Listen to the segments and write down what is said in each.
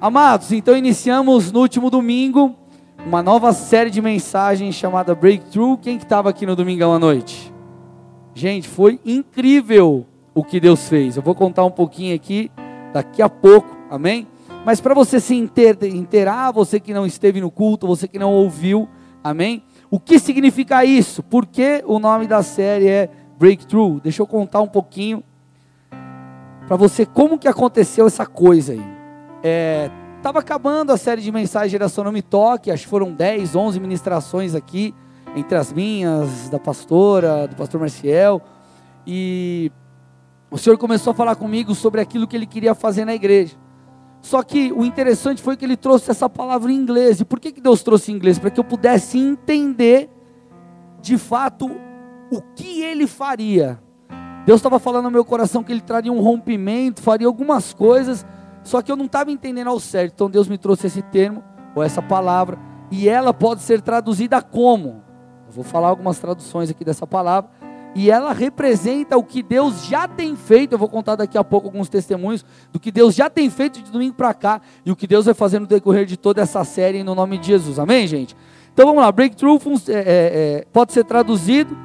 Amados, então iniciamos no último domingo uma nova série de mensagens chamada Breakthrough. Quem que estava aqui no domingão à noite? Gente, foi incrível o que Deus fez. Eu vou contar um pouquinho aqui daqui a pouco, amém? Mas para você se inteirar, você que não esteve no culto, você que não ouviu, amém? O que significa isso? Por que o nome da série é Breakthrough? Deixa eu contar um pouquinho para você como que aconteceu essa coisa aí. Estava é, acabando a série de mensagens Geração Me Toque, acho que foram 10, 11 ministrações aqui, entre as minhas, da pastora, do pastor Marciel, e o Senhor começou a falar comigo sobre aquilo que Ele queria fazer na igreja. Só que o interessante foi que Ele trouxe essa palavra em inglês. E por que, que Deus trouxe em inglês? Para que eu pudesse entender, de fato, o que Ele faria. Deus estava falando no meu coração que Ele traria um rompimento, faria algumas coisas, só que eu não estava entendendo ao certo. Então Deus me trouxe esse termo, ou essa palavra, e ela pode ser traduzida como? Eu vou falar algumas traduções aqui dessa palavra. E ela representa o que Deus já tem feito. Eu vou contar daqui a pouco alguns testemunhos do que Deus já tem feito de domingo para cá e o que Deus vai fazer no decorrer de toda essa série no nome de Jesus. Amém, gente? Então vamos lá. Breakthrough é, é, é, pode ser traduzido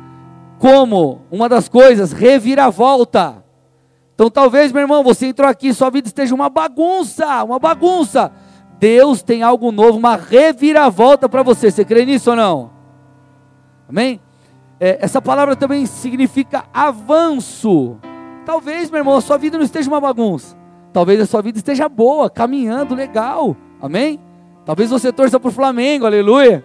como uma das coisas, reviravolta. Então talvez, meu irmão, você entrou aqui, sua vida esteja uma bagunça, uma bagunça. Deus tem algo novo, uma reviravolta para você. Você crê nisso ou não? Amém? É, essa palavra também significa avanço. Talvez, meu irmão, a sua vida não esteja uma bagunça. Talvez a sua vida esteja boa, caminhando, legal. Amém? Talvez você torça para o Flamengo, aleluia.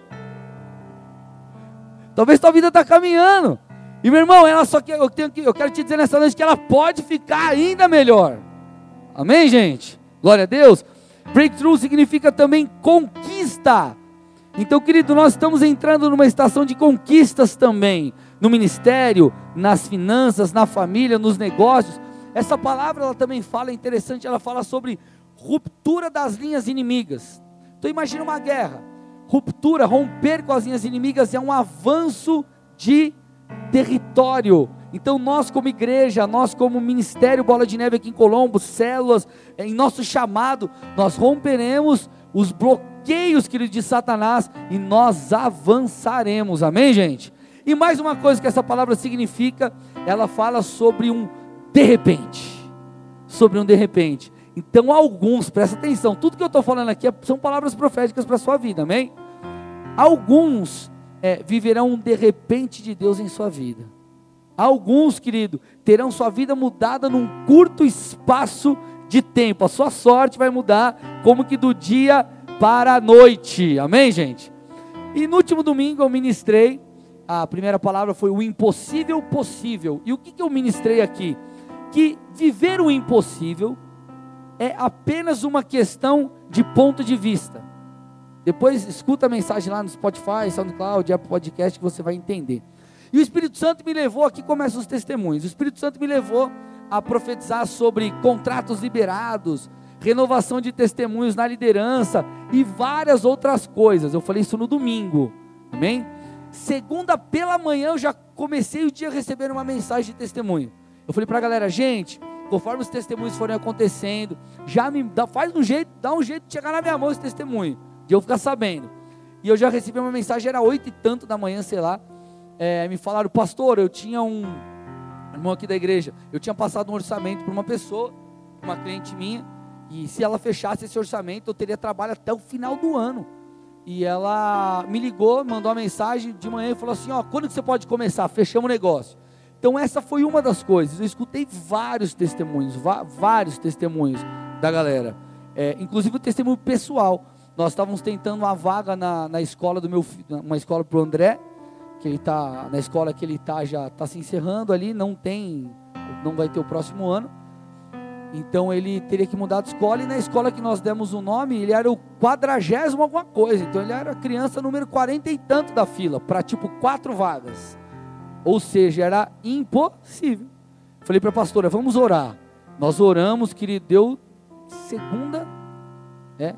Talvez sua vida está caminhando. E meu irmão, ela só que eu, tenho que, eu quero te dizer nessa noite que ela pode ficar ainda melhor. Amém, gente? Glória a Deus. Breakthrough significa também conquista. Então, querido, nós estamos entrando numa estação de conquistas também, no ministério, nas finanças, na família, nos negócios. Essa palavra ela também fala é interessante, ela fala sobre ruptura das linhas inimigas. Então imagina uma guerra. Ruptura, romper com as linhas inimigas é um avanço de território. Então, nós, como igreja, nós, como Ministério Bola de Neve aqui em Colombo, células, em nosso chamado, nós romperemos os bloqueios, querido, de Satanás e nós avançaremos. Amém, gente? E mais uma coisa que essa palavra significa, ela fala sobre um de repente. Sobre um de repente. Então, alguns, presta atenção, tudo que eu estou falando aqui é, são palavras proféticas para a sua vida, amém? Alguns é, viverão um de repente de Deus em sua vida. Alguns, querido, terão sua vida mudada num curto espaço de tempo. A sua sorte vai mudar como que do dia para a noite. Amém, gente? E no último domingo eu ministrei, a primeira palavra foi o impossível possível. E o que, que eu ministrei aqui? Que viver o impossível é apenas uma questão de ponto de vista. Depois escuta a mensagem lá no Spotify, SoundCloud, Apple Podcast que você vai entender. E o Espírito Santo me levou, aqui começam os testemunhos. O Espírito Santo me levou a profetizar sobre contratos liberados, renovação de testemunhos na liderança e várias outras coisas. Eu falei isso no domingo. Amém? Segunda pela manhã eu já comecei o dia recebendo uma mensagem de testemunho. Eu falei para a galera, gente, conforme os testemunhos forem acontecendo, já me dá, faz um jeito, dá um jeito de chegar na minha mão esse testemunho de eu ficar sabendo. E eu já recebi uma mensagem, era oito e tanto da manhã, sei lá. É, me falaram, pastor, eu tinha um irmão aqui da igreja, eu tinha passado um orçamento para uma pessoa, uma cliente minha, e se ela fechasse esse orçamento, eu teria trabalho até o final do ano. E ela me ligou, mandou uma mensagem de manhã e falou assim: Ó, quando que você pode começar? Fechamos o negócio. Então, essa foi uma das coisas. Eu escutei vários testemunhos, vários testemunhos da galera, é, inclusive o testemunho pessoal. Nós estávamos tentando uma vaga na, na escola do meu filho, uma escola para o André, que ele está, na escola que ele está, já está se encerrando ali, não tem, não vai ter o próximo ano. Então ele teria que mudar de escola, e na escola que nós demos o nome, ele era o quadragésimo alguma coisa. Então ele era criança número quarenta e tanto da fila, para tipo quatro vagas. Ou seja, era impossível. Falei para a pastora, vamos orar. Nós oramos que ele deu segunda, é,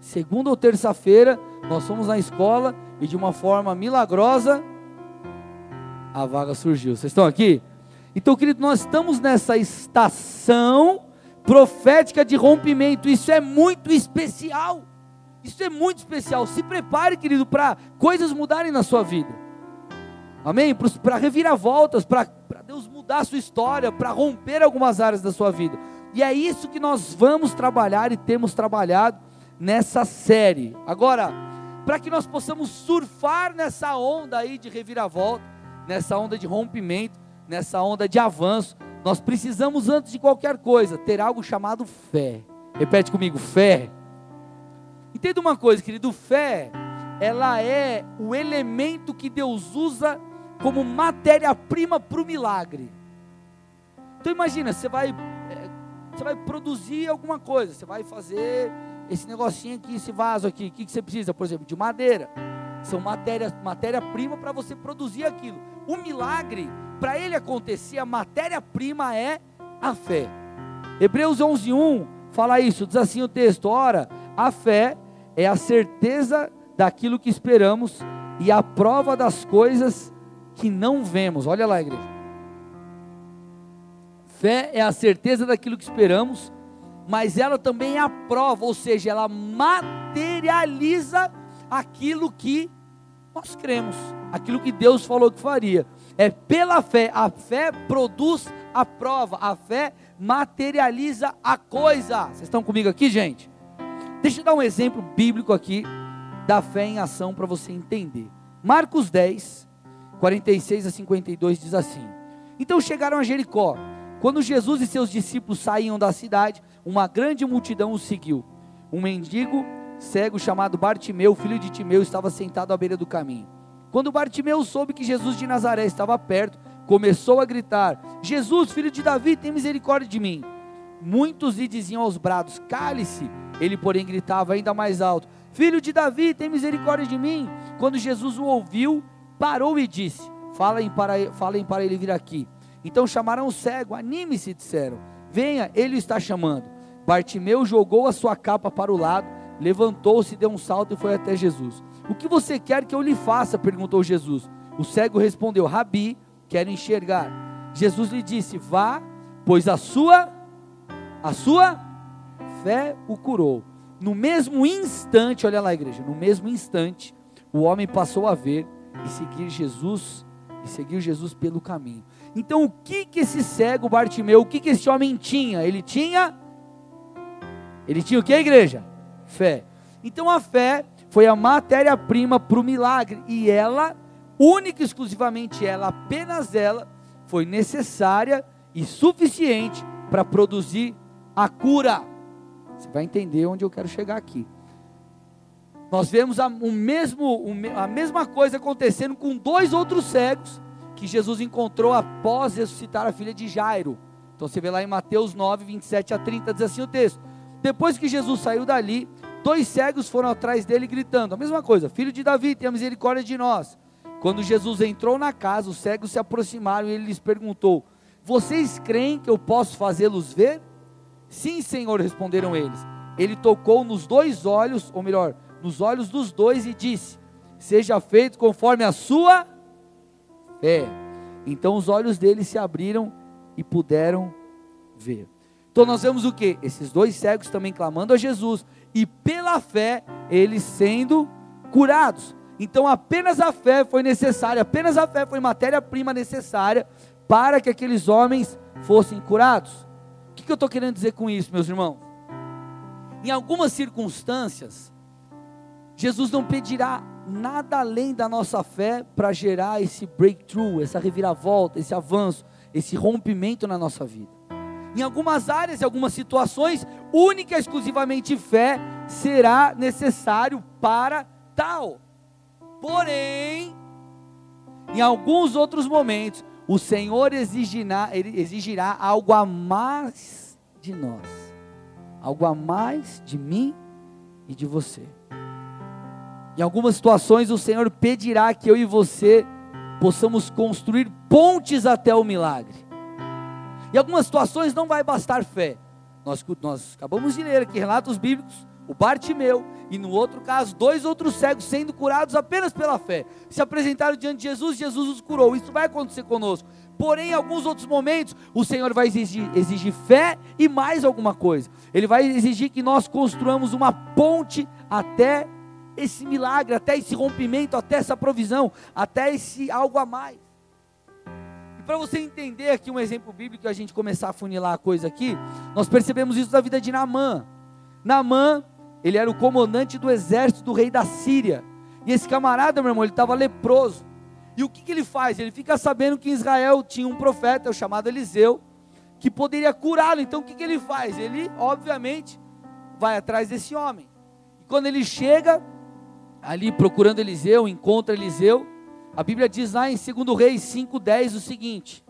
segunda ou terça-feira, nós fomos na escola e de uma forma milagrosa, a vaga surgiu. Vocês estão aqui? Então, querido, nós estamos nessa estação profética de rompimento. Isso é muito especial. Isso é muito especial. Se prepare, querido, para coisas mudarem na sua vida. Amém? Para reviravoltas, para Deus mudar a sua história, para romper algumas áreas da sua vida. E é isso que nós vamos trabalhar e temos trabalhado nessa série. Agora, para que nós possamos surfar nessa onda aí de reviravolta, nessa onda de rompimento, nessa onda de avanço, nós precisamos, antes de qualquer coisa, ter algo chamado fé. Repete comigo: fé. Entenda uma coisa, querido: fé, ela é o elemento que Deus usa como matéria-prima para o milagre. Então imagina, você vai, é, você vai produzir alguma coisa, você vai fazer esse negocinho aqui, esse vaso aqui, o que, que você precisa, por exemplo, de madeira. São matéria, matéria-prima para você produzir aquilo. O milagre, para ele acontecer, a matéria-prima é a fé. Hebreus 11:1 fala isso, diz assim o texto: Ora, a fé é a certeza daquilo que esperamos e a prova das coisas que não vemos. Olha lá, igreja. Fé é a certeza daquilo que esperamos, mas ela também é a prova, ou seja, ela materializa aquilo que nós cremos, aquilo que Deus falou que faria. É pela fé, a fé produz a prova, a fé materializa a coisa. Vocês estão comigo aqui, gente? Deixa eu dar um exemplo bíblico aqui da fé em ação para você entender. Marcos 10, 46 a 52 diz assim: Então chegaram a Jericó. Quando Jesus e seus discípulos saíam da cidade, uma grande multidão os seguiu. Um mendigo cego chamado Bartimeu, filho de Timeu, estava sentado à beira do caminho. Quando Bartimeu soube que Jesus de Nazaré estava perto, começou a gritar: Jesus, filho de Davi, tem misericórdia de mim. Muitos lhe diziam aos brados: Cale-se. Ele, porém, gritava ainda mais alto: Filho de Davi, tem misericórdia de mim. Quando Jesus o ouviu, parou e disse: Falem para, falem para ele vir aqui. Então chamaram o cego, anime-se, disseram: Venha, ele está chamando. Bartimeu jogou a sua capa para o lado levantou-se, deu um salto e foi até Jesus. O que você quer que eu lhe faça? perguntou Jesus. O cego respondeu: Rabi, quero enxergar. Jesus lhe disse: Vá, pois a sua a sua fé o curou. No mesmo instante, olha lá, igreja, no mesmo instante, o homem passou a ver e seguir Jesus e seguiu Jesus pelo caminho. Então, o que que esse cego Bartimeu, o que que esse homem tinha? Ele tinha Ele tinha o que, igreja? fé. Então a fé foi a matéria-prima para o milagre e ela, única e exclusivamente ela, apenas ela, foi necessária e suficiente para produzir a cura. Você vai entender onde eu quero chegar aqui. Nós vemos a, o mesmo, a mesma coisa acontecendo com dois outros cegos que Jesus encontrou após ressuscitar a filha de Jairo. Então você vê lá em Mateus 9, 27 a 30, diz assim o texto: Depois que Jesus saiu dali, Dois cegos foram atrás dele gritando, a mesma coisa: Filho de Davi, tenha misericórdia de nós. Quando Jesus entrou na casa, os cegos se aproximaram e ele lhes perguntou: Vocês creem que eu posso fazê-los ver? Sim, Senhor, responderam eles. Ele tocou nos dois olhos, ou melhor, nos olhos dos dois e disse: Seja feito conforme a sua fé. Então os olhos deles se abriram e puderam ver. Então nós vemos o que? Esses dois cegos também clamando a Jesus e pela fé eles sendo curados. Então apenas a fé foi necessária, apenas a fé foi matéria-prima necessária para que aqueles homens fossem curados. O que, que eu estou querendo dizer com isso, meus irmãos? Em algumas circunstâncias, Jesus não pedirá nada além da nossa fé para gerar esse breakthrough, essa reviravolta, esse avanço, esse rompimento na nossa vida. Em algumas áreas, em algumas situações, única e exclusivamente fé será necessário para tal. Porém, em alguns outros momentos, o Senhor exigirá, exigirá algo a mais de nós, algo a mais de mim e de você. Em algumas situações, o Senhor pedirá que eu e você possamos construir pontes até o milagre. Em algumas situações não vai bastar fé. Nós, nós acabamos de ler aqui relatos bíblicos, o Bartimeu, e no outro caso, dois outros cegos sendo curados apenas pela fé. Se apresentaram diante de Jesus, Jesus os curou. Isso vai acontecer conosco. Porém, em alguns outros momentos, o Senhor vai exigir, exigir fé e mais alguma coisa. Ele vai exigir que nós construamos uma ponte até esse milagre, até esse rompimento, até essa provisão, até esse algo a mais. E para você entender aqui um exemplo bíblico, a gente começar a funilar a coisa aqui, nós percebemos isso da vida de Naamã. Naamã, ele era o comandante do exército do rei da Síria. E esse camarada, meu irmão, ele estava leproso. E o que, que ele faz? Ele fica sabendo que em Israel tinha um profeta, chamado Eliseu, que poderia curá-lo. Então o que, que ele faz? Ele, obviamente, vai atrás desse homem. E quando ele chega ali procurando Eliseu, encontra Eliseu, a Bíblia diz lá em 2 Reis 5,10 o seguinte: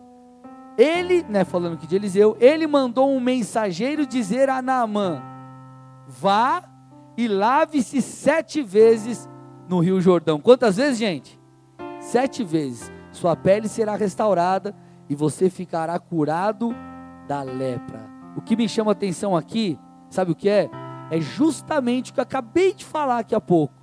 Ele, né, falando aqui de Eliseu, ele mandou um mensageiro dizer a Naamã: Vá e lave-se sete vezes no Rio Jordão. Quantas vezes, gente? sete vezes, sua pele será restaurada e você ficará curado da lepra. O que me chama a atenção aqui, sabe o que é? É justamente o que eu acabei de falar aqui há pouco.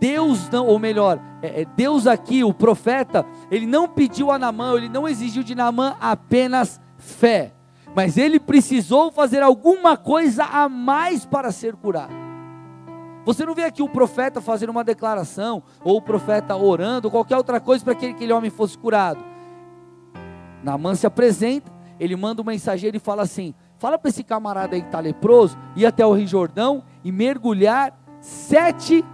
Deus não, ou melhor, é, é Deus aqui, o profeta, ele não pediu a Namã, ele não exigiu de Namã apenas fé, mas ele precisou fazer alguma coisa a mais para ser curado. Você não vê aqui o profeta fazendo uma declaração, ou o profeta orando, ou qualquer outra coisa para que aquele homem fosse curado. Naamã se apresenta, ele manda um mensageiro e fala assim: fala para esse camarada aí que está leproso, ir até o Rio Jordão e mergulhar sete.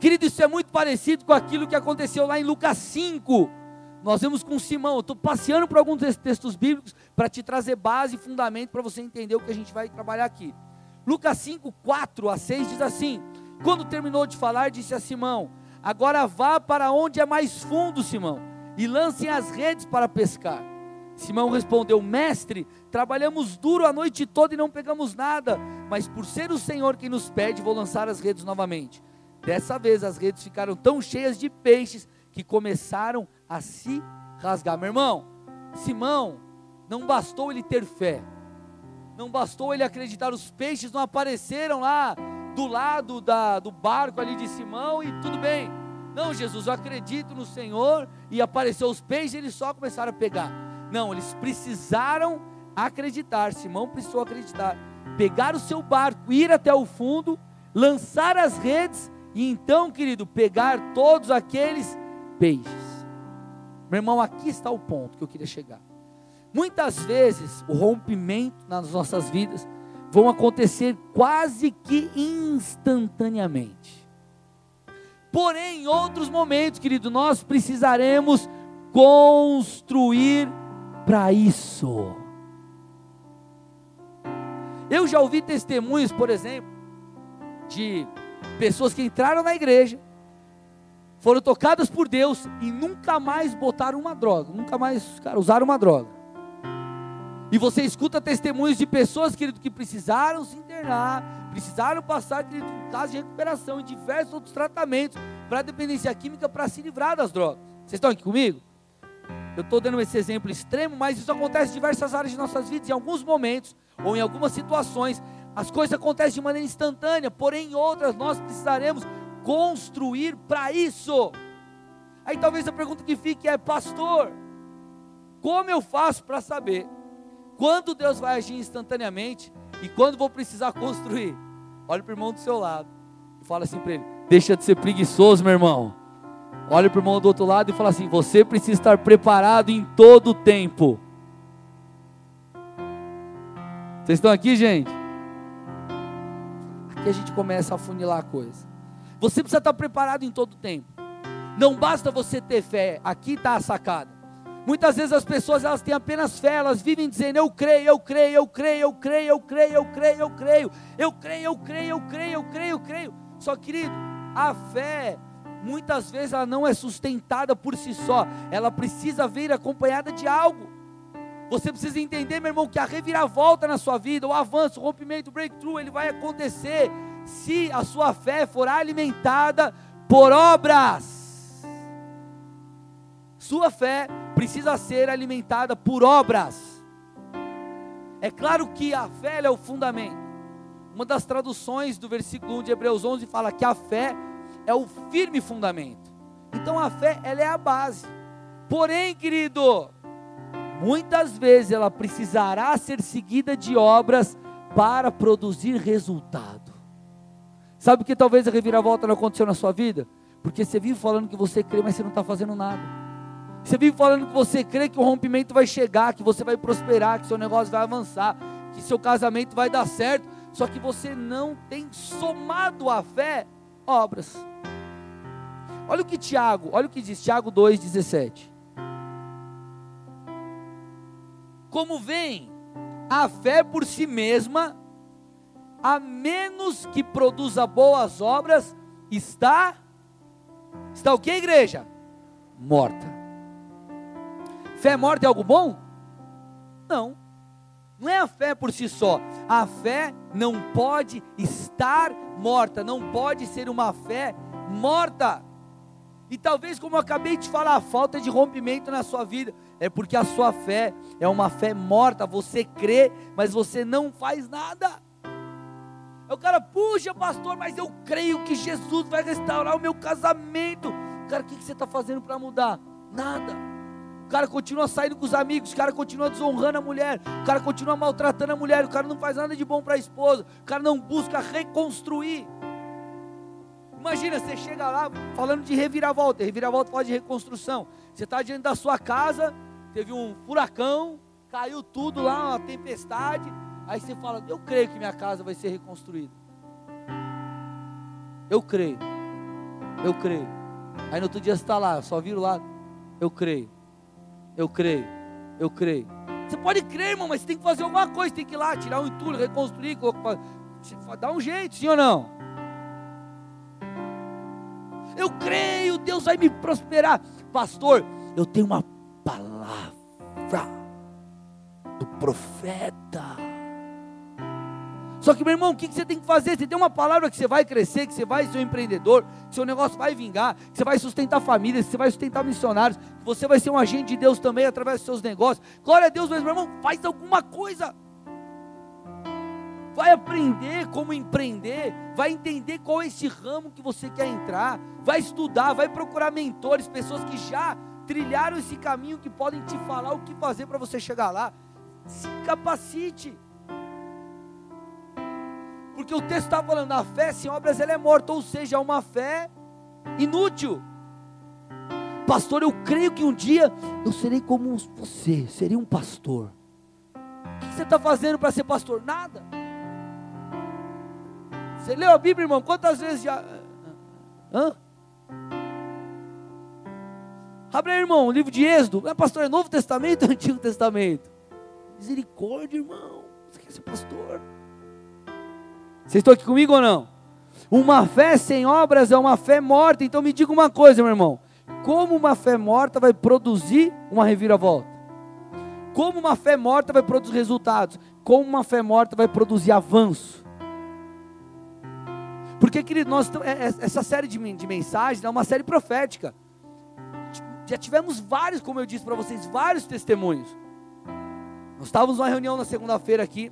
Querido, isso é muito parecido com aquilo que aconteceu lá em Lucas 5. Nós vemos com Simão. Estou passeando por alguns textos bíblicos para te trazer base e fundamento para você entender o que a gente vai trabalhar aqui. Lucas 5, 4 a 6 diz assim: Quando terminou de falar, disse a Simão: Agora vá para onde é mais fundo, Simão, e lancem as redes para pescar. Simão respondeu: Mestre, trabalhamos duro a noite toda e não pegamos nada, mas por ser o Senhor quem nos pede, vou lançar as redes novamente. Dessa vez as redes ficaram tão cheias de peixes que começaram a se rasgar. Meu irmão, Simão, não bastou ele ter fé, não bastou ele acreditar, os peixes não apareceram lá do lado da, do barco ali de Simão e tudo bem. Não, Jesus, eu acredito no Senhor e apareceu os peixes e eles só começaram a pegar. Não, eles precisaram acreditar. Simão precisou acreditar. Pegar o seu barco, ir até o fundo, lançar as redes e então, querido, pegar todos aqueles peixes. Meu irmão, aqui está o ponto que eu queria chegar. Muitas vezes o rompimento nas nossas vidas vão acontecer quase que instantaneamente. Porém, em outros momentos, querido, nós precisaremos construir para isso. Eu já ouvi testemunhos, por exemplo, de pessoas que entraram na igreja, foram tocadas por Deus e nunca mais botaram uma droga, nunca mais cara, usaram uma droga. E você escuta testemunhos de pessoas, querido, que precisaram se internar, precisaram passar, querido, caso de recuperação e diversos outros tratamentos para dependência química para se livrar das drogas. Vocês estão aqui comigo? Eu estou dando esse exemplo extremo, mas isso acontece em diversas áreas de nossas vidas. Em alguns momentos, ou em algumas situações, as coisas acontecem de maneira instantânea, porém em outras nós precisaremos construir para isso. Aí talvez a pergunta que fique é, pastor, como eu faço para saber quando Deus vai agir instantaneamente e quando vou precisar construir. Olha para o irmão do seu lado e fala assim para ele: Deixa de ser preguiçoso, meu irmão. Olha para o irmão do outro lado e fala assim: Você precisa estar preparado em todo o tempo. Vocês estão aqui, gente? Aqui a gente começa a funilar a coisa. Você precisa estar preparado em todo tempo. Não basta você ter fé. Aqui está a sacada. Muitas vezes as pessoas elas têm apenas fé, elas vivem dizendo eu creio, eu creio, eu creio, eu creio, eu creio, eu creio, eu creio, eu creio, eu creio, eu creio, eu creio, eu creio. Só querido, a fé muitas vezes ela não é sustentada por si só, ela precisa vir acompanhada de algo. Você precisa entender, meu irmão, que a reviravolta na sua vida, o avanço, o rompimento, o breakthrough, ele vai acontecer se a sua fé for alimentada por obras. Sua fé precisa ser alimentada por obras. É claro que a fé é o fundamento. Uma das traduções do versículo 1 de Hebreus 11 fala que a fé é o firme fundamento. Então a fé ela é a base. Porém, querido, muitas vezes ela precisará ser seguida de obras para produzir resultado. Sabe que talvez a reviravolta não aconteceu na sua vida? Porque você vive falando que você crê, mas você não está fazendo nada. Você vive falando que você crê que o rompimento vai chegar, que você vai prosperar, que seu negócio vai avançar, que seu casamento vai dar certo, só que você não tem somado à fé obras. Olha o que Tiago, olha o que diz Tiago 2,17. Como vem a fé por si mesma, a menos que produza boas obras, está está o que, igreja? Morta. Fé morta é algo bom? Não. Não é a fé por si só. A fé não pode estar morta, não pode ser uma fé morta. E talvez, como eu acabei de falar, a falta de rompimento na sua vida é porque a sua fé é uma fé morta. Você crê, mas você não faz nada. O cara, puxa, pastor, mas eu creio que Jesus vai restaurar o meu casamento. Cara, o que você está fazendo para mudar? Nada cara continua saindo com os amigos, o cara continua desonrando a mulher, o cara continua maltratando a mulher, o cara não faz nada de bom para a esposa, o cara não busca reconstruir. Imagina, você chega lá falando de reviravolta, reviravolta fala de reconstrução. Você está diante da sua casa, teve um furacão, caiu tudo lá, uma tempestade. Aí você fala: Eu creio que minha casa vai ser reconstruída. Eu creio. Eu creio. Aí no outro dia você está lá, só viro lá. Eu creio. Eu creio. Eu creio. Você pode crer, irmão, mas você tem que fazer alguma coisa. Tem que ir lá, tirar um entulho, reconstruir, dar um jeito, sim ou não? Eu creio, Deus vai me prosperar. Pastor, eu tenho uma palavra do profeta. Só que, meu irmão, o que você tem que fazer? Você tem uma palavra que você vai crescer, que você vai ser um empreendedor, que seu negócio vai vingar, que você vai sustentar famílias, que você vai sustentar missionários, que você vai ser um agente de Deus também através dos seus negócios. Glória a Deus, meu irmão, faz alguma coisa. Vai aprender como empreender, vai entender qual é esse ramo que você quer entrar, vai estudar, vai procurar mentores, pessoas que já trilharam esse caminho, que podem te falar o que fazer para você chegar lá. Se capacite. Porque o texto está falando, a fé sem obras ela é morta, ou seja, é uma fé inútil. Pastor, eu creio que um dia eu serei como você, serei um pastor. O que você está fazendo para ser pastor? Nada. Você leu a Bíblia, irmão? Quantas vezes já. Hã? Abre aí, irmão, o livro de Êxodo. É, pastor, é Novo Testamento ou Antigo Testamento? Misericórdia, irmão. Você quer ser pastor? Vocês estão aqui comigo ou não? Uma fé sem obras é uma fé morta. Então me diga uma coisa, meu irmão. Como uma fé morta vai produzir uma reviravolta? Como uma fé morta vai produzir resultados? Como uma fé morta vai produzir avanço? Porque, querido, nós, é, é, essa série de, de mensagens é uma série profética. Já tivemos vários, como eu disse para vocês, vários testemunhos. Nós estávamos numa reunião na segunda-feira aqui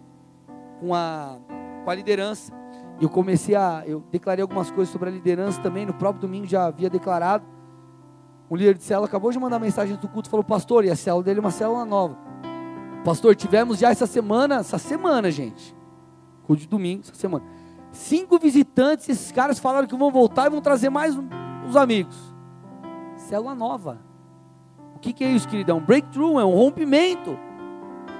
com a com a liderança. Eu comecei a, eu declarei algumas coisas sobre a liderança também, no próprio domingo já havia declarado. O líder de célula acabou de mandar mensagem do culto, falou, pastor, e a célula dele é uma célula nova. Pastor, tivemos já essa semana, essa semana, gente, culto de domingo, essa semana. Cinco visitantes, esses caras falaram que vão voltar e vão trazer mais uns amigos. Célula nova. O que, que é isso, querido? É um breakthrough, é um rompimento.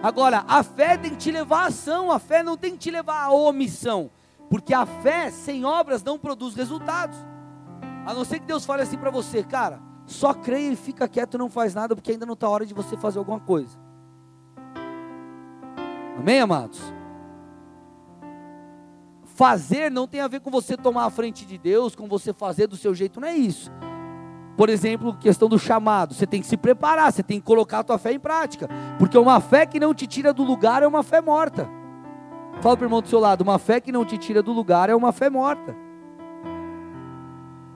Agora, a fé tem que te levar à ação, a fé não tem que te levar à omissão, porque a fé sem obras não produz resultados. A não ser que Deus fale assim para você, cara, só creia e fica quieto e não faz nada, porque ainda não está hora de você fazer alguma coisa. Amém, amados? Fazer não tem a ver com você tomar a frente de Deus, com você fazer do seu jeito, não é isso. Por exemplo, questão do chamado, você tem que se preparar, você tem que colocar a tua fé em prática, porque uma fé que não te tira do lugar é uma fé morta. Fala para o irmão do seu lado, uma fé que não te tira do lugar é uma fé morta.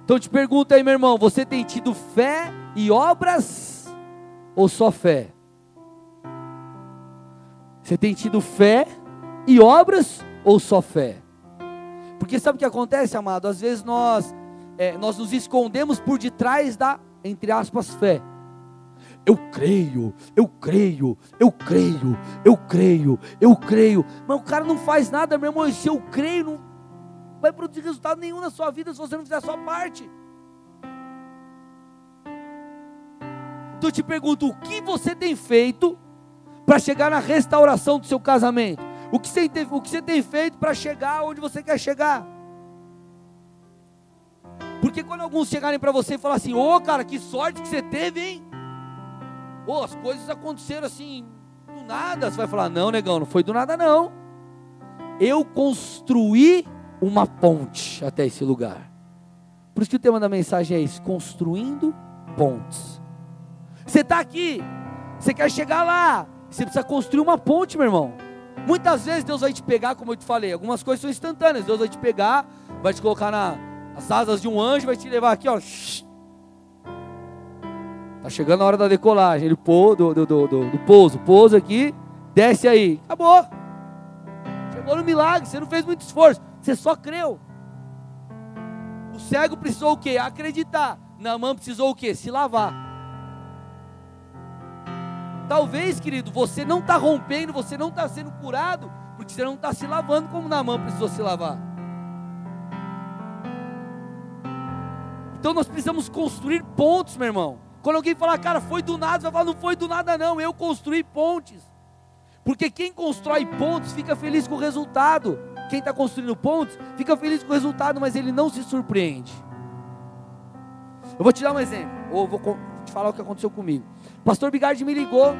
Então te pergunta aí, meu irmão, você tem tido fé e obras ou só fé? Você tem tido fé e obras ou só fé? Porque sabe o que acontece, amado? Às vezes nós é, nós nos escondemos por detrás da, entre aspas, fé. Eu creio, eu creio, eu creio, eu creio, eu creio. Mas o cara não faz nada, meu irmão. E se eu creio, não vai produzir resultado nenhum na sua vida se você não fizer a sua parte. Então eu te pergunto: o que você tem feito para chegar na restauração do seu casamento? O que você tem, o que você tem feito para chegar onde você quer chegar? Porque quando alguns chegarem para você e falar assim: Ô oh, cara, que sorte que você teve, hein? Ô, oh, as coisas aconteceram assim, do nada. Você vai falar: Não, negão, não foi do nada, não. Eu construí uma ponte até esse lugar. Por isso que o tema da mensagem é isso: construindo pontes. Você está aqui, você quer chegar lá, você precisa construir uma ponte, meu irmão. Muitas vezes Deus vai te pegar, como eu te falei, algumas coisas são instantâneas. Deus vai te pegar, vai te colocar nas asas de um anjo, vai te levar aqui, ó. Tá chegando a hora da decolagem. Ele pô, do, do, do, do, pouso, pouso aqui, desce aí. Acabou. Chegou no milagre, você não fez muito esforço, você só creu. O cego precisou o quê? Acreditar. Naamã precisou o quê? Se lavar. Talvez, querido, você não está rompendo, você não está sendo curado, porque você não está se lavando como Naamã precisou se lavar. Então nós precisamos construir pontos, meu irmão. Quando alguém falar, cara, foi do nada, você vai falar, não foi do nada, não, eu construí pontes. Porque quem constrói pontes fica feliz com o resultado. Quem está construindo pontes fica feliz com o resultado, mas ele não se surpreende. Eu vou te dar um exemplo, ou vou te falar o que aconteceu comigo. Pastor Bigardi me ligou,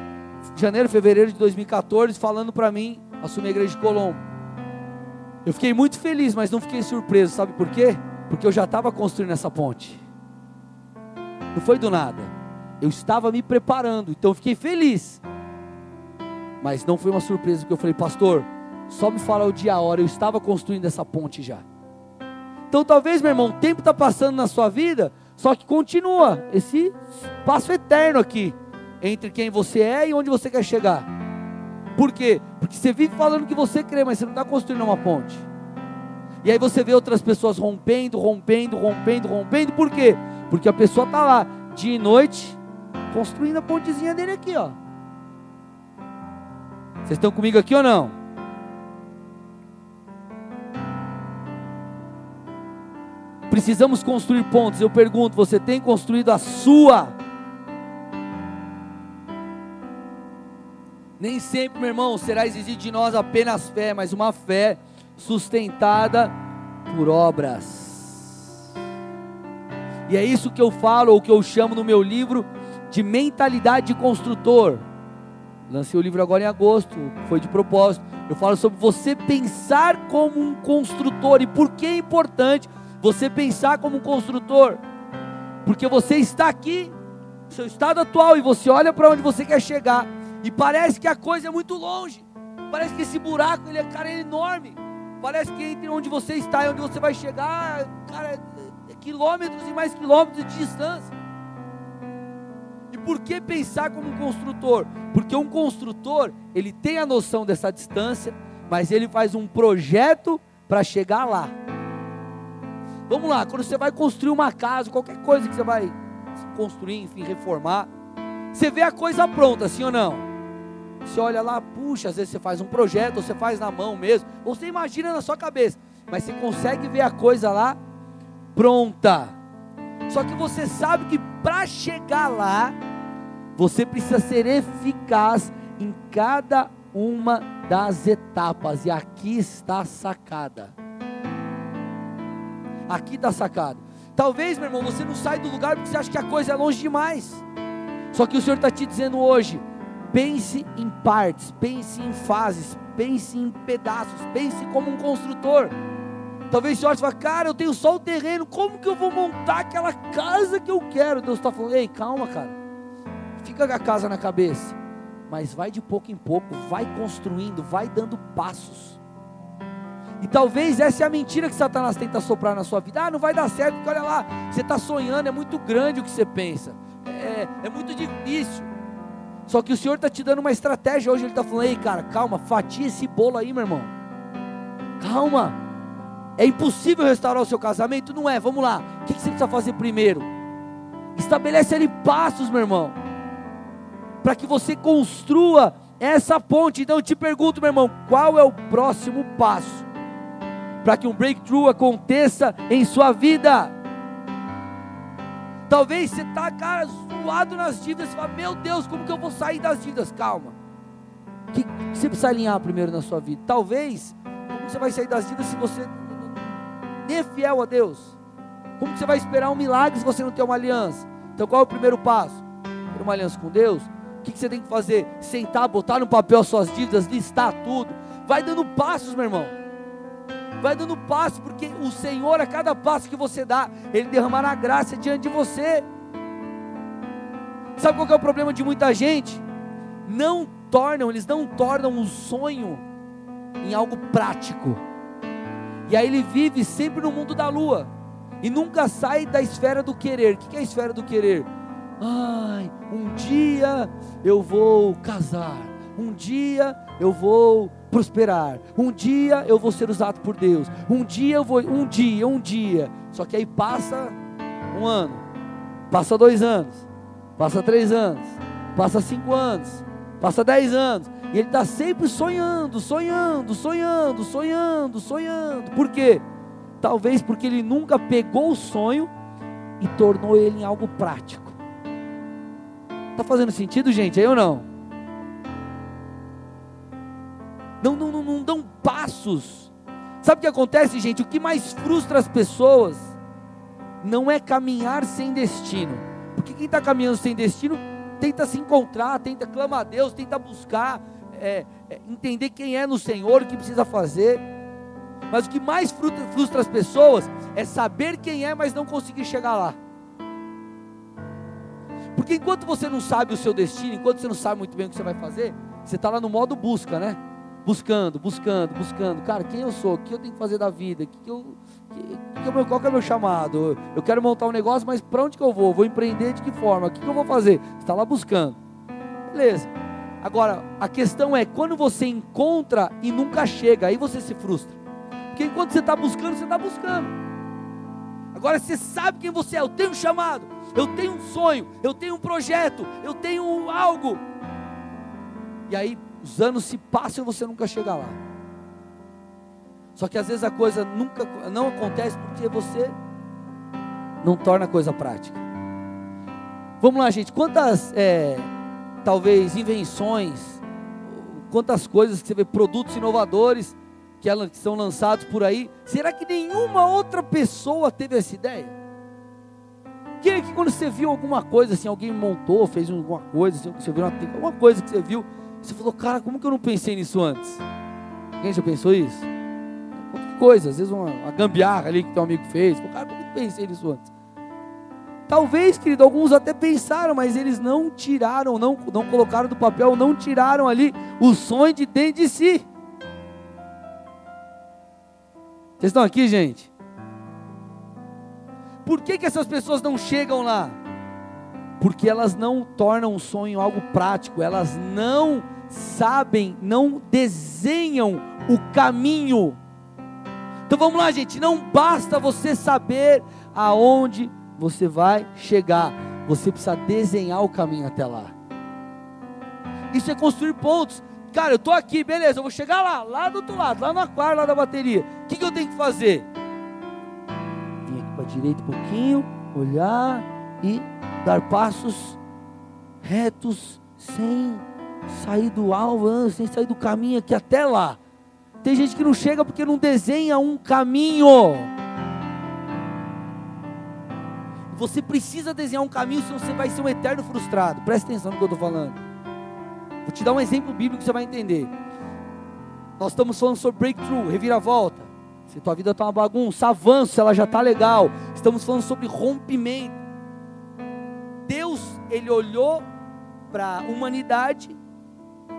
janeiro, fevereiro de 2014, falando para mim assumir a igreja de Colombo. Eu fiquei muito feliz, mas não fiquei surpreso, sabe por quê? Porque eu já estava construindo essa ponte. Não foi do nada. Eu estava me preparando, então eu fiquei feliz. Mas não foi uma surpresa, porque eu falei, pastor, só me fala o dia e a hora, eu estava construindo essa ponte já. Então talvez, meu irmão, o tempo está passando na sua vida, só que continua esse passo eterno aqui entre quem você é e onde você quer chegar. Por quê? Porque você vive falando que você crê, mas você não está construindo uma ponte. E aí você vê outras pessoas rompendo, rompendo, rompendo, rompendo. Por quê? Porque a pessoa está lá, dia e noite, construindo a pontezinha dele aqui, ó. Vocês estão comigo aqui ou não? Precisamos construir pontes. Eu pergunto, você tem construído a sua? Nem sempre, meu irmão, será exigido de nós apenas fé, mas uma fé sustentada por obras. E é isso que eu falo, ou que eu chamo no meu livro de mentalidade de construtor. Lancei o livro agora em agosto, foi de propósito. Eu falo sobre você pensar como um construtor e por que é importante você pensar como um construtor. Porque você está aqui, seu estado atual, e você olha para onde você quer chegar. E parece que a coisa é muito longe. Parece que esse buraco ele é, cara, é enorme. Parece que entre onde você está e onde você vai chegar, cara, é, quilômetros e mais quilômetros de distância. E por que pensar como um construtor? Porque um construtor, ele tem a noção dessa distância, mas ele faz um projeto para chegar lá. Vamos lá, quando você vai construir uma casa, qualquer coisa que você vai construir, enfim, reformar, você vê a coisa pronta, sim ou não? Você olha lá, puxa, às vezes você faz um projeto, ou você faz na mão mesmo, ou você imagina na sua cabeça, mas você consegue ver a coisa lá pronta. Só que você sabe que para chegar lá, você precisa ser eficaz em cada uma das etapas, e aqui está a sacada. Aqui está a sacada. Talvez, meu irmão, você não sai do lugar porque você acha que a coisa é longe demais. Só que o Senhor está te dizendo hoje: Pense em partes, pense em fases, pense em pedaços, pense como um construtor. Talvez você e fale, cara, eu tenho só o terreno, como que eu vou montar aquela casa que eu quero? Deus está falando, ei, calma, cara. Fica com a casa na cabeça. Mas vai de pouco em pouco, vai construindo, vai dando passos. E talvez essa é a mentira que Satanás tenta soprar na sua vida. Ah, não vai dar certo, porque olha lá, você está sonhando, é muito grande o que você pensa. É, é muito difícil. Só que o Senhor está te dando uma estratégia hoje. Ele está falando: ei, cara, calma, fatia esse bolo aí, meu irmão. Calma. É impossível restaurar o seu casamento? Não é. Vamos lá. O que você precisa fazer primeiro? Estabelece ali passos, meu irmão. para que você construa essa ponte. Então eu te pergunto, meu irmão, qual é o próximo passo para que um breakthrough aconteça em sua vida? Talvez você está, cara, zoado nas dívidas, você fala, meu Deus, como que eu vou sair das dívidas? Calma. O que você precisa alinhar primeiro na sua vida? Talvez, como você vai sair das dívidas se você nem é fiel a Deus? Como você vai esperar um milagre se você não tem uma aliança? Então qual é o primeiro passo? Ter uma aliança com Deus? O que você tem que fazer? Sentar, botar no papel as suas dívidas, listar tudo. Vai dando passos, meu irmão. Vai dando passos, porque o Senhor, a cada passo que você dá, Ele derramará graça diante de você. Sabe qual é o problema de muita gente? Não tornam, eles não tornam o sonho em algo prático. E aí ele vive sempre no mundo da lua e nunca sai da esfera do querer. O que é a esfera do querer? Ai, um dia eu vou casar, um dia eu vou prosperar, um dia eu vou ser usado por Deus, um dia eu vou, um dia, um dia. Só que aí passa um ano, passa dois anos, passa três anos, passa cinco anos, passa dez anos, e ele está sempre sonhando, sonhando, sonhando, sonhando, sonhando. Por quê? Talvez porque ele nunca pegou o sonho e tornou ele em algo prático. Está fazendo sentido, gente? Aí ou não? Não, não, não, não dão passos. Sabe o que acontece, gente? O que mais frustra as pessoas não é caminhar sem destino. Porque quem está caminhando sem destino tenta se encontrar, tenta clamar a Deus, tenta buscar, é, é, entender quem é no Senhor, o que precisa fazer. Mas o que mais frustra as pessoas é saber quem é, mas não conseguir chegar lá. Porque enquanto você não sabe o seu destino, enquanto você não sabe muito bem o que você vai fazer, você está lá no modo busca, né? Buscando, buscando, buscando. Cara, quem eu sou? O que eu tenho que fazer da vida? Que que eu, que, que meu, qual que é o meu chamado? Eu quero montar um negócio, mas para onde que eu vou? Vou empreender de que forma? O que, que eu vou fazer? Você está lá buscando. Beleza. Agora, a questão é, quando você encontra e nunca chega, aí você se frustra. Porque enquanto você está buscando, você está buscando. Agora você sabe quem você é. Eu tenho um chamado, eu tenho um sonho, eu tenho um projeto, eu tenho algo. E aí os anos se passam e você nunca chega lá. Só que às vezes a coisa nunca não acontece porque você não torna a coisa prática. Vamos lá, gente. Quantas é, talvez invenções, quantas coisas que você vê, produtos inovadores que, são lançados por aí, será que nenhuma outra pessoa teve essa ideia? Quem é que quando você viu alguma coisa assim, alguém montou, fez alguma coisa, assim, você viu uma, alguma coisa que você viu, você falou, cara, como que eu não pensei nisso antes? Quem já pensou isso? Qualquer coisa, às vezes uma, uma gambiarra ali que teu amigo fez, falou, cara, como que eu pensei nisso antes? Talvez, querido, alguns até pensaram, mas eles não tiraram, não, não colocaram do papel, não tiraram ali o sonho de dentro de si. Vocês estão aqui, gente? Por que, que essas pessoas não chegam lá? Porque elas não tornam o sonho algo prático, elas não sabem, não desenham o caminho. Então vamos lá, gente, não basta você saber aonde você vai chegar, você precisa desenhar o caminho até lá. Isso é construir pontos. Cara, eu estou aqui, beleza, eu vou chegar lá, lá do outro lado, lá no aquário, lá da bateria. O que, que eu tenho que fazer? Vir aqui para a direita um pouquinho, olhar e dar passos retos, sem sair do alvo, sem sair do caminho aqui até lá. Tem gente que não chega porque não desenha um caminho. Você precisa desenhar um caminho, senão você vai ser um eterno frustrado. Presta atenção no que eu estou falando. Vou te dar um exemplo bíblico que você vai entender. Nós estamos falando sobre breakthrough, reviravolta. Se tua vida está uma bagunça, avanço, ela já está legal. Estamos falando sobre rompimento. Deus, ele olhou para a humanidade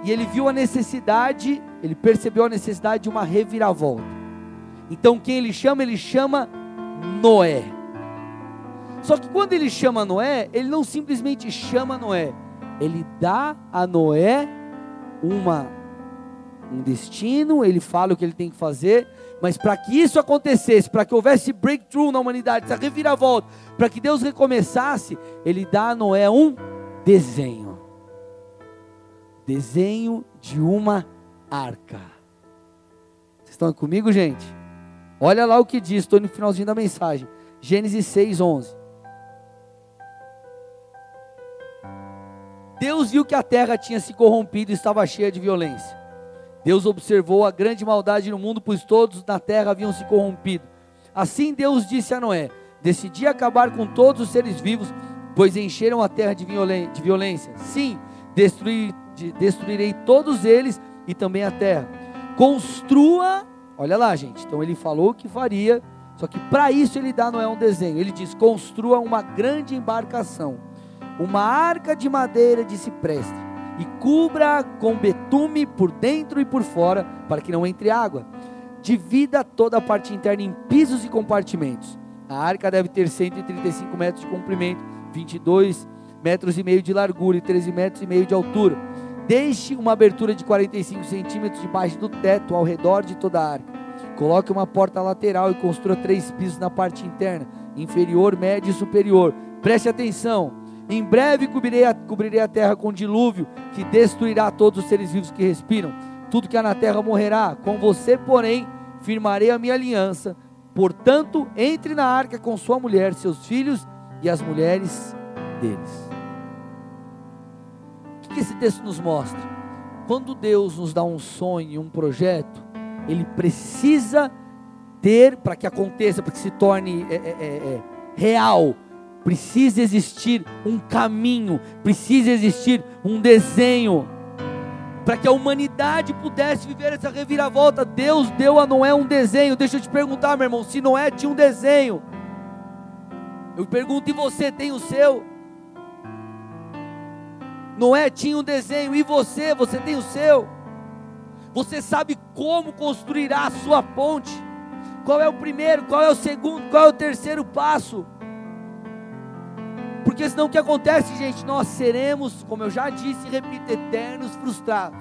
e ele viu a necessidade, ele percebeu a necessidade de uma reviravolta. Então quem ele chama? Ele chama Noé. Só que quando ele chama Noé, ele não simplesmente chama Noé, ele dá a Noé uma um destino, ele fala o que ele tem que fazer, mas para que isso acontecesse, para que houvesse breakthrough na humanidade, essa reviravolta, para que Deus recomeçasse, ele dá a Noé um desenho. Desenho de uma arca. Vocês estão comigo, gente? Olha lá o que diz, estou no finalzinho da mensagem. Gênesis 6, 11. Deus viu que a terra tinha se corrompido e estava cheia de violência. Deus observou a grande maldade no mundo, pois todos na terra haviam se corrompido. Assim Deus disse a Noé: Decidi acabar com todos os seres vivos, pois encheram a terra de, violência. Sim, destruir, destruirei todos eles e também a terra. Construa, olha lá, gente. Então ele falou que faria, só que para isso ele dá Noé um desenho. Ele diz: construa uma grande embarcação uma arca de madeira de cipreste, e cubra com betume por dentro e por fora, para que não entre água. Divida toda a parte interna em pisos e compartimentos. A arca deve ter 135 metros de comprimento, 22 metros e meio de largura e 13 metros e meio de altura. Deixe uma abertura de 45 centímetros debaixo do teto, ao redor de toda a arca. Coloque uma porta lateral e construa três pisos na parte interna, inferior, médio e superior. Preste atenção em breve cobrirei a, cobrirei a terra com dilúvio, que destruirá todos os seres vivos que respiram. Tudo que há na terra morrerá. Com você, porém, firmarei a minha aliança. Portanto, entre na arca com sua mulher, seus filhos e as mulheres deles. Que esse texto nos mostra? Quando Deus nos dá um sonho, um projeto, Ele precisa ter, para que aconteça, para que se torne é, é, é, é real, Precisa existir um caminho, precisa existir um desenho. Para que a humanidade pudesse viver essa reviravolta, Deus deu a Noé um desenho. Deixa eu te perguntar, meu irmão, se Noé tinha um desenho, eu pergunto, e você tem o seu? Noé tinha um desenho, e você, você tem o seu? Você sabe como construirá a sua ponte? Qual é o primeiro, qual é o segundo, qual é o terceiro passo? Porque senão o que acontece, gente? Nós seremos, como eu já disse e repito, eternos frustrados.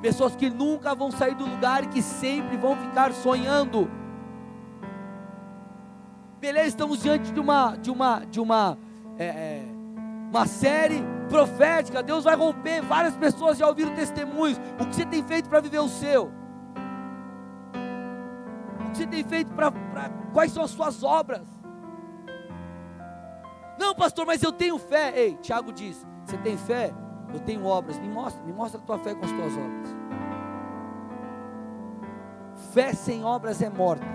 Pessoas que nunca vão sair do lugar e que sempre vão ficar sonhando. Beleza, estamos diante de uma, de uma, de uma, é, é, uma série profética. Deus vai romper. Várias pessoas já ouviram testemunhos. O que você tem feito para viver o seu? O que você tem feito para. Quais são as suas obras? Não, pastor, mas eu tenho fé. Ei, Tiago diz: Você tem fé? Eu tenho obras. Me mostra, me mostra a tua fé com as tuas obras. Fé sem obras é morta.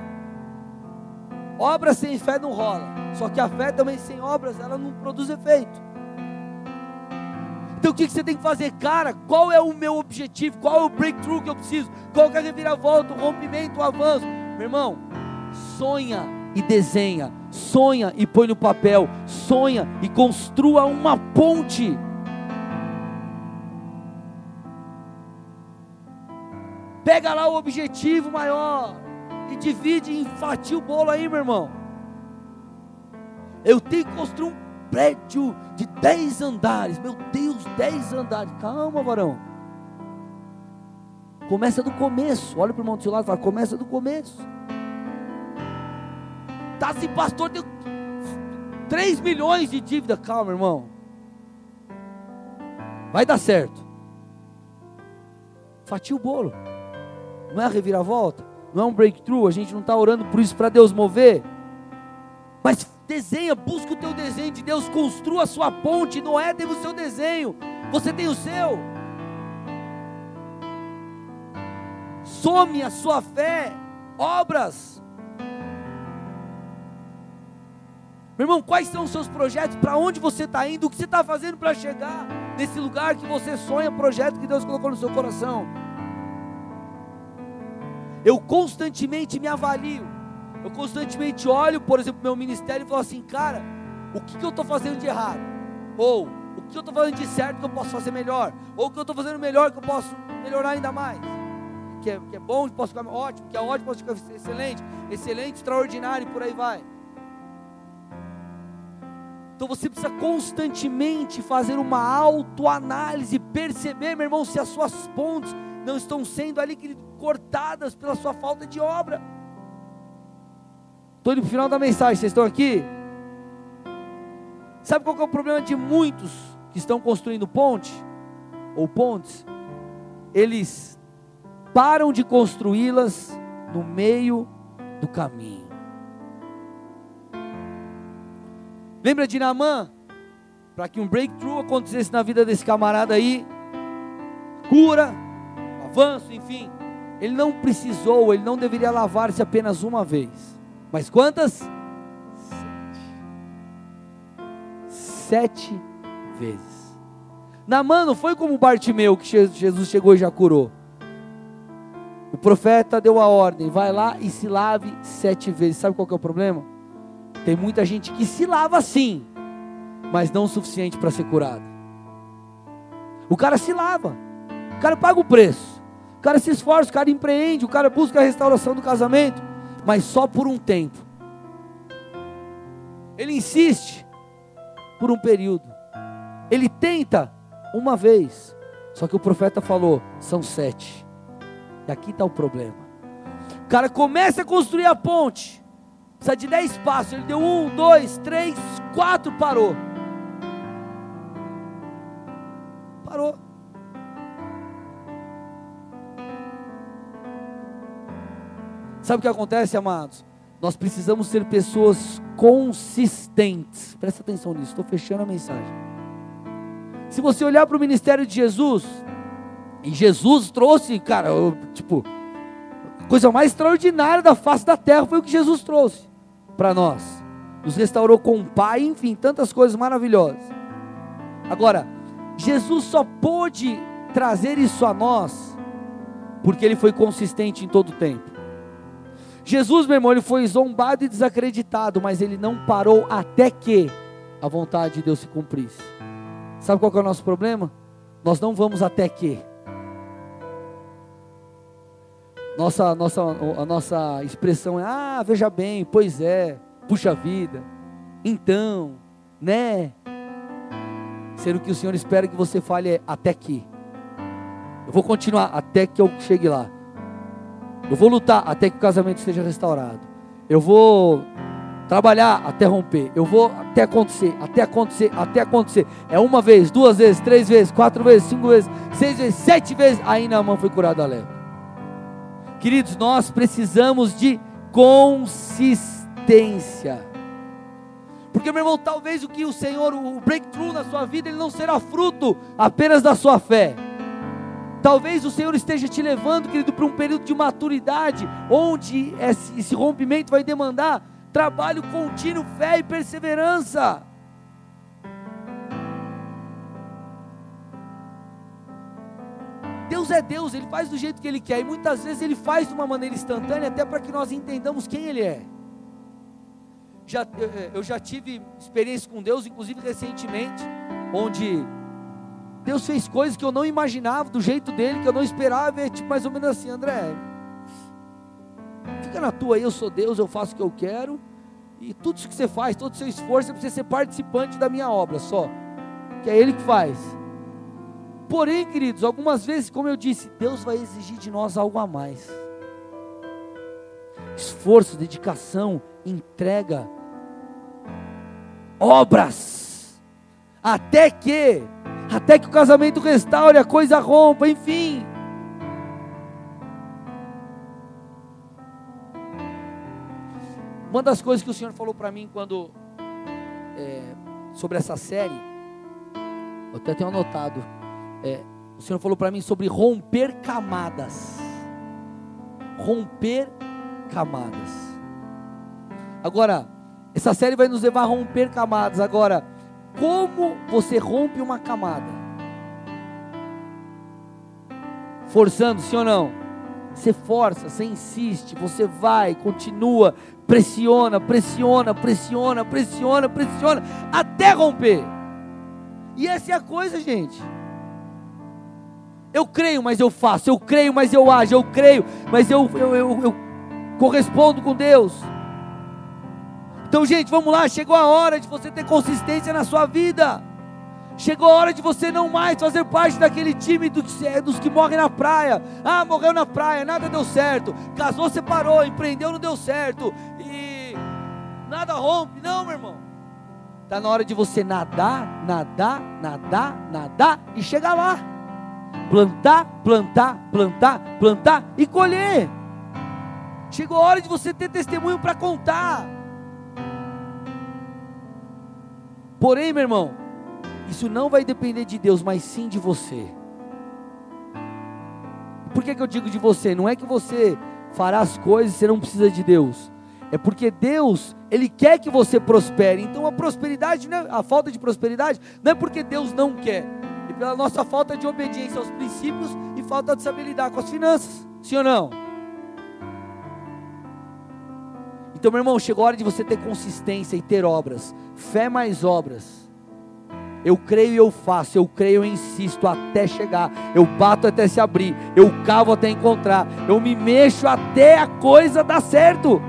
Obra sem fé não rola. Só que a fé também sem obras, ela não produz efeito. Então o que você tem que fazer, cara? Qual é o meu objetivo? Qual é o breakthrough que eu preciso? Qual é a reviravolta, o rompimento, o avanço? Meu irmão, sonha e desenha sonha e põe no papel, sonha e construa uma ponte. Pega lá o objetivo maior e divide e fatia o bolo aí, meu irmão. Eu tenho que construir um prédio de 10 andares. Meu Deus, 10 andares. Calma, varão. Começa do começo. Olha para o irmão do seu lado e fala: começa do começo. Tá assim, pastor, deu 3 milhões de dívida. Calma, irmão. Vai dar certo. Fatia o bolo. Não é a reviravolta. Não é um breakthrough. A gente não está orando por isso para Deus mover. Mas desenha, busca o teu desenho de Deus, construa a sua ponte. Noé teve o seu desenho, você tem o seu. Some a sua fé, obras. Meu irmão, quais são os seus projetos? Para onde você está indo? O que você está fazendo para chegar nesse lugar que você sonha, projeto que Deus colocou no seu coração? Eu constantemente me avalio. Eu constantemente olho, por exemplo, meu ministério e falo assim, cara, o que, que eu estou fazendo de errado? Ou o que eu estou fazendo de certo que eu posso fazer melhor? Ou o que eu estou fazendo melhor que eu posso melhorar ainda mais? Que é, que é bom, posso ficar ótimo, que é ótimo, posso ficar excelente, excelente, extraordinário e por aí vai. Então você precisa constantemente fazer uma autoanálise, perceber, meu irmão, se as suas pontes não estão sendo ali cortadas pela sua falta de obra. Estou indo para o final da mensagem, vocês estão aqui? Sabe qual é o problema de muitos que estão construindo ponte? Ou pontes? eles param de construí-las no meio do caminho. Lembra de Naamã? Para que um breakthrough acontecesse na vida desse camarada aí, cura, avanço, enfim. Ele não precisou, ele não deveria lavar-se apenas uma vez. Mas quantas? Sete. Sete vezes. Naamã não foi como Bartimeu, que Jesus chegou e já curou. O profeta deu a ordem, vai lá e se lave sete vezes. Sabe qual é o problema? Tem muita gente que se lava sim, mas não o suficiente para ser curado. O cara se lava, o cara paga o preço, o cara se esforça, o cara empreende, o cara busca a restauração do casamento, mas só por um tempo. Ele insiste por um período. Ele tenta uma vez. Só que o profeta falou: são sete. E aqui está o problema. O cara começa a construir a ponte. Precisa de dez passos. Ele deu um, dois, três, quatro, parou. Parou. Sabe o que acontece, amados? Nós precisamos ser pessoas consistentes. Presta atenção nisso, estou fechando a mensagem. Se você olhar para o ministério de Jesus, e Jesus trouxe, cara, tipo, a coisa mais extraordinária da face da terra foi o que Jesus trouxe para nós. Nos restaurou com o Pai, enfim, tantas coisas maravilhosas. Agora, Jesus só pôde trazer isso a nós porque ele foi consistente em todo o tempo. Jesus, meu irmão, ele foi zombado e desacreditado, mas ele não parou até que a vontade de Deus se cumprisse. Sabe qual é o nosso problema? Nós não vamos até que. Nossa, nossa, a nossa expressão é: ah, veja bem, pois é, puxa vida, então, né? Sendo que o Senhor espera que você fale é, até que. Eu vou continuar até que eu chegue lá. Eu vou lutar até que o casamento seja restaurado. Eu vou trabalhar até romper. Eu vou até acontecer, até acontecer, até acontecer. É uma vez, duas vezes, três vezes, quatro vezes, cinco vezes, seis vezes, sete vezes. Aí na mão foi curado a lepra. Queridos, nós precisamos de consistência. Porque, meu irmão, talvez o que o Senhor, o breakthrough na sua vida, ele não será fruto apenas da sua fé Talvez o Senhor esteja te levando, querido, para um período de maturidade, onde esse, rompimento vai demandar trabalho contínuo, fé e perseverança. Deus é Deus, Ele faz do jeito que Ele quer, e muitas vezes Ele faz de uma maneira instantânea, até para que nós entendamos quem Ele é. Já, eu já tive experiência com Deus, inclusive recentemente, onde Deus fez coisas que eu não imaginava, do jeito dele, que eu não esperava, é tipo mais ou menos assim, André, fica na tua aí, eu sou Deus, eu faço o que eu quero, e tudo isso que você faz, todo o seu esforço, você precisa ser participante da minha obra só, que é Ele que faz. Porém, queridos, algumas vezes, como eu disse, Deus vai exigir de nós algo a mais. Esforço, dedicação, entrega, obras, até que até que o casamento restaure, a coisa rompa, enfim. Uma das coisas que o Senhor falou para mim quando é, sobre essa série, eu até tenho anotado, é, o Senhor falou para mim sobre romper camadas. Romper camadas. Agora, essa série vai nos levar a romper camadas. Agora, como você rompe uma camada? Forçando, sim ou não? Você força, você insiste, você vai, continua, pressiona, pressiona, pressiona, pressiona, pressiona, até romper. E essa é a coisa, gente. Eu creio, mas eu faço, eu creio, mas eu ajo, eu creio, mas eu, eu, eu, eu correspondo com Deus. Então, gente, vamos lá. Chegou a hora de você ter consistência na sua vida. Chegou a hora de você não mais fazer parte daquele time dos que morrem na praia. Ah, morreu na praia, nada deu certo. Casou, separou, empreendeu, não deu certo. E nada rompe. Não, meu irmão. Está na hora de você nadar, nadar, nadar, nadar e chegar lá. plantar, plantar, plantar, plantar e colher. Chegou a hora de você ter testemunho para contar. Porém, meu irmão, isso não vai depender de Deus, mas sim de você. Por que, que eu digo de você? Não é que você fará as coisas e você não precisa de Deus. É porque Deus, Ele quer que você prospere. Então a prosperidade, né, a falta de prosperidade, não é porque Deus não quer, é pela nossa falta de obediência aos princípios e falta de saber lidar com as finanças. Sim ou não? Então, meu irmão, chegou a hora de você ter consistência e ter obras. Fé mais obras. Eu creio e eu faço, eu creio e insisto até chegar, eu bato até se abrir, eu cavo até encontrar, eu me mexo até a coisa dar certo.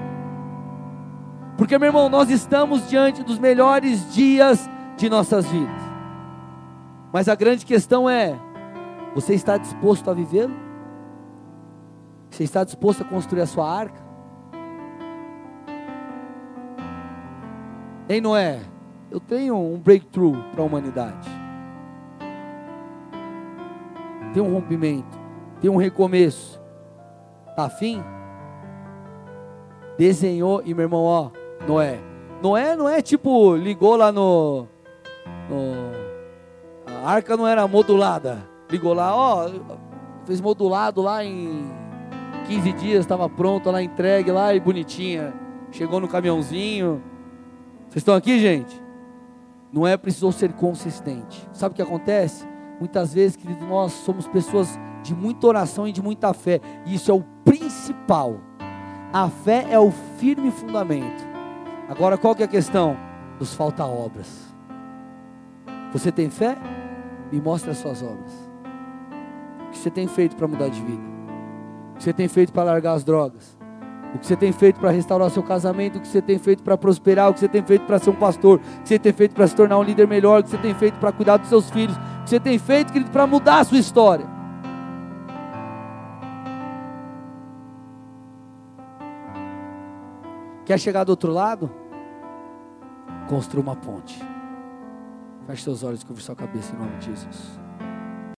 Porque, meu irmão, nós estamos diante dos melhores dias de nossas vidas. Mas a grande questão é: você está disposto a vivê-lo? Você está disposto a construir a sua arca? Ei, Noé, eu tenho um breakthrough para a humanidade. Tem um rompimento, tem um recomeço. Tá afim? Desenhou e meu irmão, ó, Noé. Noé não é tipo, ligou lá no, no a arca não era modulada. Ligou lá, ó, fez modulado lá em 15 dias, estava pronto lá, entregue lá e bonitinha. Chegou no caminhãozinho, vocês estão aqui, gente? Não é precisou ser consistente. Sabe o que acontece? Muitas vezes, querido, nós somos pessoas de muita oração e de muita fé. E isso é o principal. A fé é o firme fundamento. Agora, qual que é a questão? Nos falta obras. Você tem fé? Me mostre as suas obras. O que você tem feito para mudar de vida? O que você tem feito para largar as drogas? O que você tem feito para restaurar seu casamento, o que você tem feito para prosperar, o que você tem feito para ser um pastor, o que você tem feito para se tornar um líder melhor, o que você tem feito para cuidar dos seus filhos, o que você tem feito, querido, para mudar a sua história. Quer chegar do outro lado? Construa uma ponte. Feche seus olhos e curva sua cabeça em nome de Jesus.